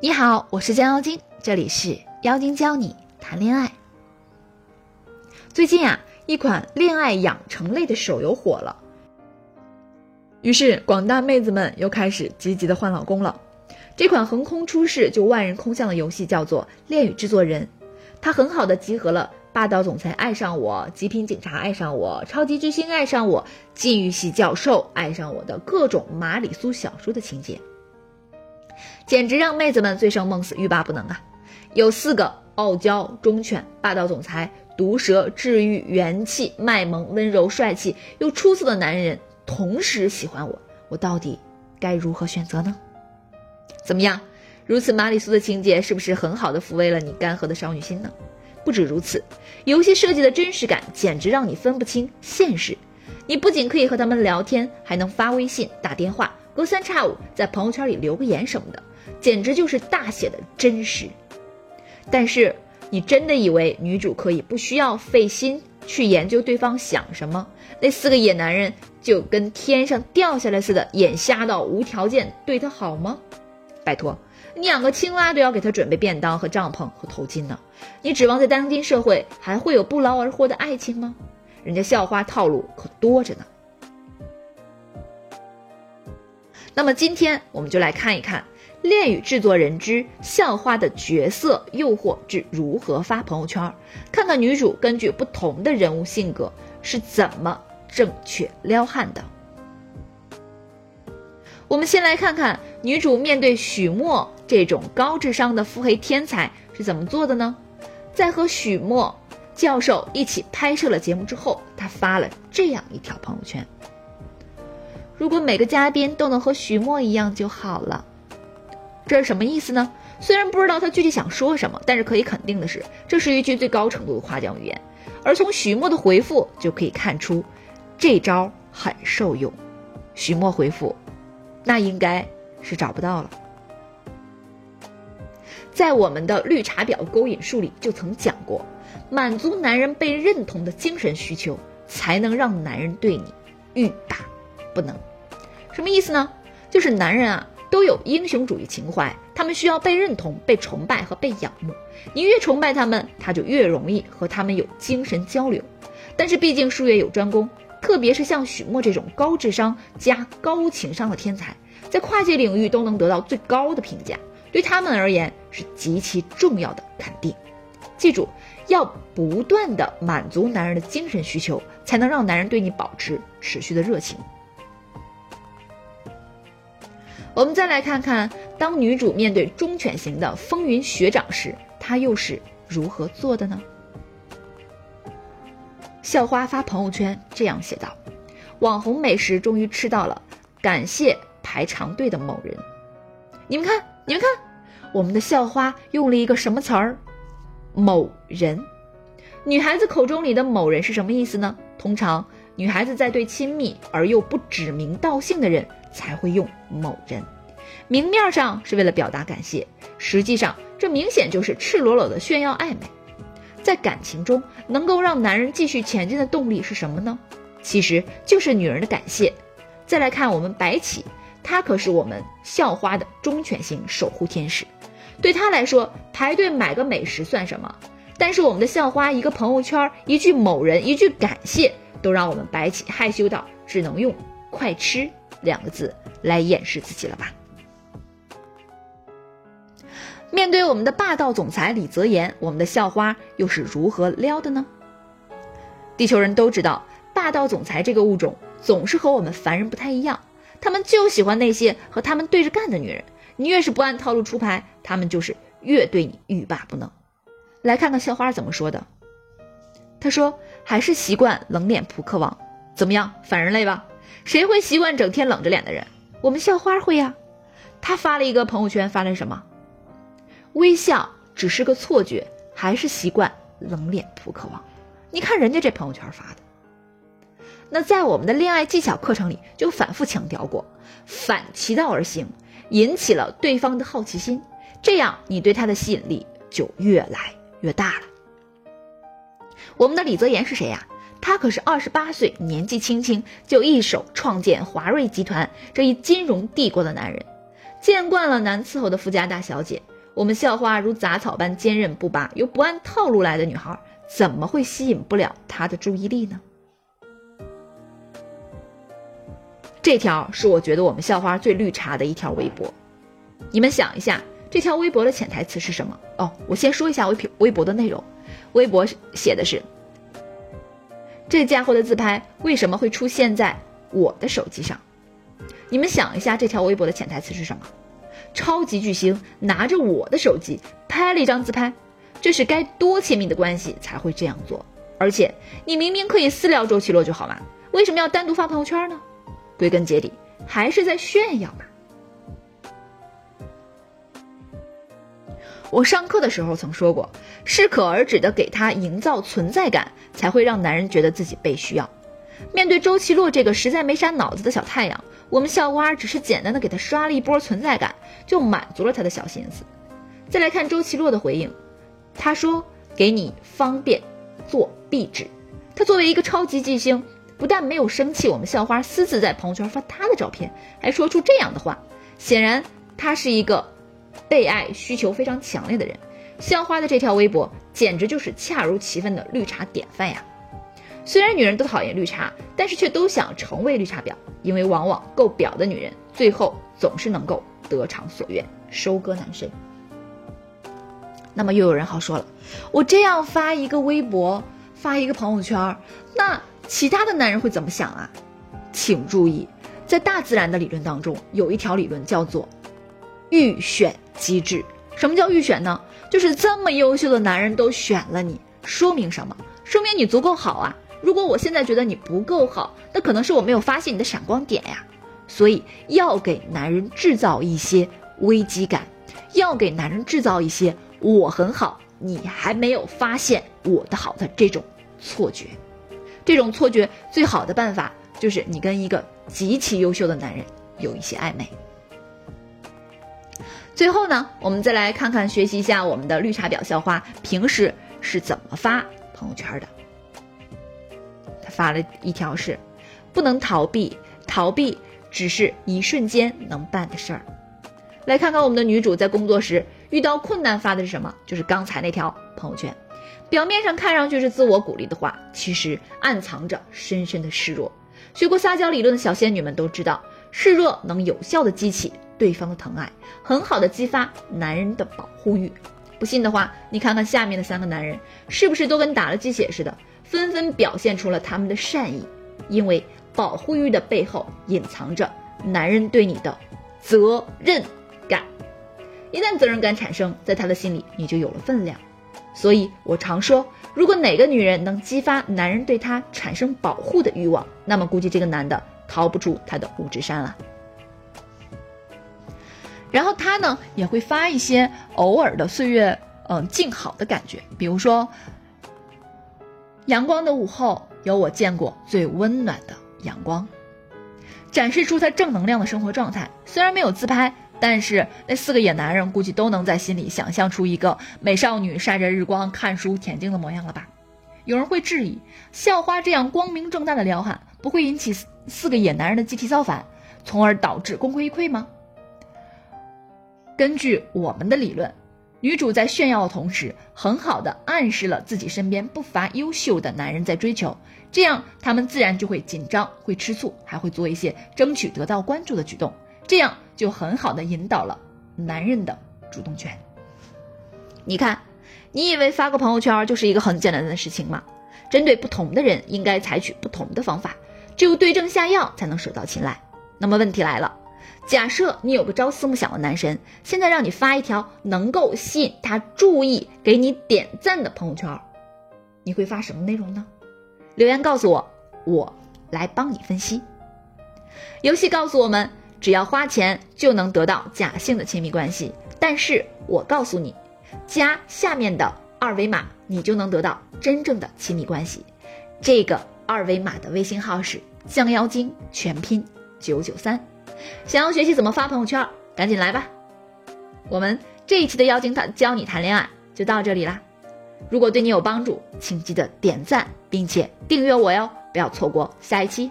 你好，我是江妖精，这里是妖精教你谈恋爱。最近啊，一款恋爱养成类的手游火了，于是广大妹子们又开始积极的换老公了。这款横空出世就万人空巷的游戏叫做《恋与制作人》，它很好的集合了霸道总裁爱上我、极品警察爱上我、超级巨星爱上我、禁欲系教授爱上我的各种玛里苏小说的情节。简直让妹子们醉生梦死、欲罢不能啊！有四个傲娇、忠犬、霸道总裁、毒舌、治愈、元气、卖萌、温柔、帅气又出色的男人同时喜欢我，我到底该如何选择呢？怎么样？如此玛丽苏的情节是不是很好的抚慰了你干涸的少女心呢？不止如此，游戏设计的真实感简直让你分不清现实。你不仅可以和他们聊天，还能发微信、打电话。隔三差五在朋友圈里留个言什么的，简直就是大写的真实。但是你真的以为女主可以不需要费心去研究对方想什么，那四个野男人就跟天上掉下来似的，眼瞎到无条件对她好吗？拜托，你养个青蛙都要给她准备便当和帐篷和头巾呢，你指望在当今社会还会有不劳而获的爱情吗？人家校花套路可多着呢。那么今天我们就来看一看《恋与制作人之校花的角色诱惑之如何发朋友圈》，看看女主根据不同的人物性格是怎么正确撩汉的。我们先来看看女主面对许墨这种高智商的腹黑天才是怎么做的呢？在和许墨教授一起拍摄了节目之后，她发了这样一条朋友圈。如果每个嘉宾都能和许墨一样就好了，这是什么意思呢？虽然不知道他具体想说什么，但是可以肯定的是，这是一句最高程度的夸奖语言。而从许墨的回复就可以看出，这招很受用。许墨回复，那应该是找不到了。在我们的绿茶婊勾引术里就曾讲过，满足男人被认同的精神需求，才能让男人对你欲罢不能。什么意思呢？就是男人啊都有英雄主义情怀，他们需要被认同、被崇拜和被仰慕。你越崇拜他们，他就越容易和他们有精神交流。但是毕竟术业有专攻，特别是像许墨这种高智商加高情商的天才，在跨界领域都能得到最高的评价，对他们而言是极其重要的肯定。记住，要不断的满足男人的精神需求，才能让男人对你保持持续的热情。我们再来看看，当女主面对忠犬型的风云学长时，她又是如何做的呢？校花发朋友圈这样写道：“网红美食终于吃到了，感谢排长队的某人。”你们看，你们看，我们的校花用了一个什么词儿？某人。女孩子口中里的某人是什么意思呢？通常，女孩子在对亲密而又不指名道姓的人。才会用某人，明面上是为了表达感谢，实际上这明显就是赤裸裸的炫耀暧昧。在感情中，能够让男人继续前进的动力是什么呢？其实就是女人的感谢。再来看我们白起，他可是我们校花的忠犬型守护天使，对他来说，排队买个美食算什么？但是我们的校花一个朋友圈，一句某人，一句感谢，都让我们白起害羞到只能用快吃。两个字来掩饰自己了吧？面对我们的霸道总裁李泽言，我们的校花又是如何撩的呢？地球人都知道，霸道总裁这个物种总是和我们凡人不太一样，他们就喜欢那些和他们对着干的女人。你越是不按套路出牌，他们就是越对你欲罢不能。来看看校花怎么说的。她说：“还是习惯冷脸扑克王，怎么样？反人类吧？”谁会习惯整天冷着脸的人？我们校花会呀。她发了一个朋友圈，发了什么？微笑只是个错觉，还是习惯冷脸扑克王？你看人家这朋友圈发的。那在我们的恋爱技巧课程里，就反复强调过，反其道而行，引起了对方的好奇心，这样你对他的吸引力就越来越大了。我们的李泽言是谁呀？他可是二十八岁，年纪轻轻就一手创建华瑞集团这一金融帝国的男人。见惯了难伺候的富家大小姐，我们校花如杂草般坚韧不拔又不按套路来的女孩，怎么会吸引不了他的注意力呢？这条是我觉得我们校花最绿茶的一条微博。你们想一下，这条微博的潜台词是什么？哦，我先说一下微微博的内容。微博写的是：这家伙的自拍为什么会出现在我的手机上？你们想一下，这条微博的潜台词是什么？超级巨星拿着我的手机拍了一张自拍，这是该多亲密的关系才会这样做？而且你明明可以私聊周奇洛就好嘛，为什么要单独发朋友圈呢？归根结底，还是在炫耀吧。我上课的时候曾说过，适可而止的给他营造存在感，才会让男人觉得自己被需要。面对周奇洛这个实在没啥脑子的小太阳，我们校花只是简单的给他刷了一波存在感，就满足了他的小心思。再来看周奇洛的回应，他说：“给你方便做壁纸。”他作为一个超级巨星。不但没有生气，我们校花私自在朋友圈发他的照片，还说出这样的话，显然他是一个被爱需求非常强烈的人。校花的这条微博简直就是恰如其分的绿茶典范呀！虽然女人都讨厌绿茶，但是却都想成为绿茶婊，因为往往够婊的女人最后总是能够得偿所愿，收割男生。那么又有人好说了，我这样发一个微博，发一个朋友圈，那。其他的男人会怎么想啊？请注意，在大自然的理论当中，有一条理论叫做预选机制。什么叫预选呢？就是这么优秀的男人都选了你，说明什么？说明你足够好啊！如果我现在觉得你不够好，那可能是我没有发现你的闪光点呀。所以要给男人制造一些危机感，要给男人制造一些我很好，你还没有发现我的好的这种错觉。这种错觉最好的办法就是你跟一个极其优秀的男人有一些暧昧。最后呢，我们再来看看学习一下我们的绿茶婊校花平时是怎么发朋友圈的。他发了一条是：不能逃避，逃避只是一瞬间能办的事儿。来看看我们的女主在工作时遇到困难发的是什么？就是刚才那条朋友圈。表面上看上去是自我鼓励的话，其实暗藏着深深的示弱。学过撒娇理论的小仙女们都知道，示弱能有效的激起对方的疼爱，很好的激发男人的保护欲。不信的话，你看看下面的三个男人，是不是都跟打了鸡血似的，纷纷表现出了他们的善意？因为保护欲的背后隐藏着男人对你的责任感，一旦责任感产生，在他的心里你就有了分量。所以我常说，如果哪个女人能激发男人对她产生保护的欲望，那么估计这个男的逃不出他的五指山了。然后他呢也会发一些偶尔的岁月，嗯，静好的感觉，比如说，阳光的午后有我见过最温暖的阳光，展示出他正能量的生活状态。虽然没有自拍。但是那四个野男人估计都能在心里想象出一个美少女晒着日光看书恬静的模样了吧？有人会质疑，校花这样光明正大的撩汉，不会引起四个野男人的集体造反，从而导致功亏一篑吗？根据我们的理论，女主在炫耀的同时，很好的暗示了自己身边不乏优秀的男人在追求，这样他们自然就会紧张、会吃醋，还会做一些争取得到关注的举动。这样就很好的引导了男人的主动权。你看，你以为发个朋友圈就是一个很简单的事情吗？针对不同的人，应该采取不同的方法，只有对症下药才能手到擒来。那么问题来了，假设你有个朝思暮想的男神，现在让你发一条能够吸引他注意、给你点赞的朋友圈，你会发什么内容呢？留言告诉我，我来帮你分析。游戏告诉我们。只要花钱就能得到假性的亲密关系，但是我告诉你，加下面的二维码，你就能得到真正的亲密关系。这个二维码的微信号是降妖精全拼九九三。想要学习怎么发朋友圈，赶紧来吧！我们这一期的妖精谈教你谈恋爱就到这里啦。如果对你有帮助，请记得点赞并且订阅我哟，不要错过下一期。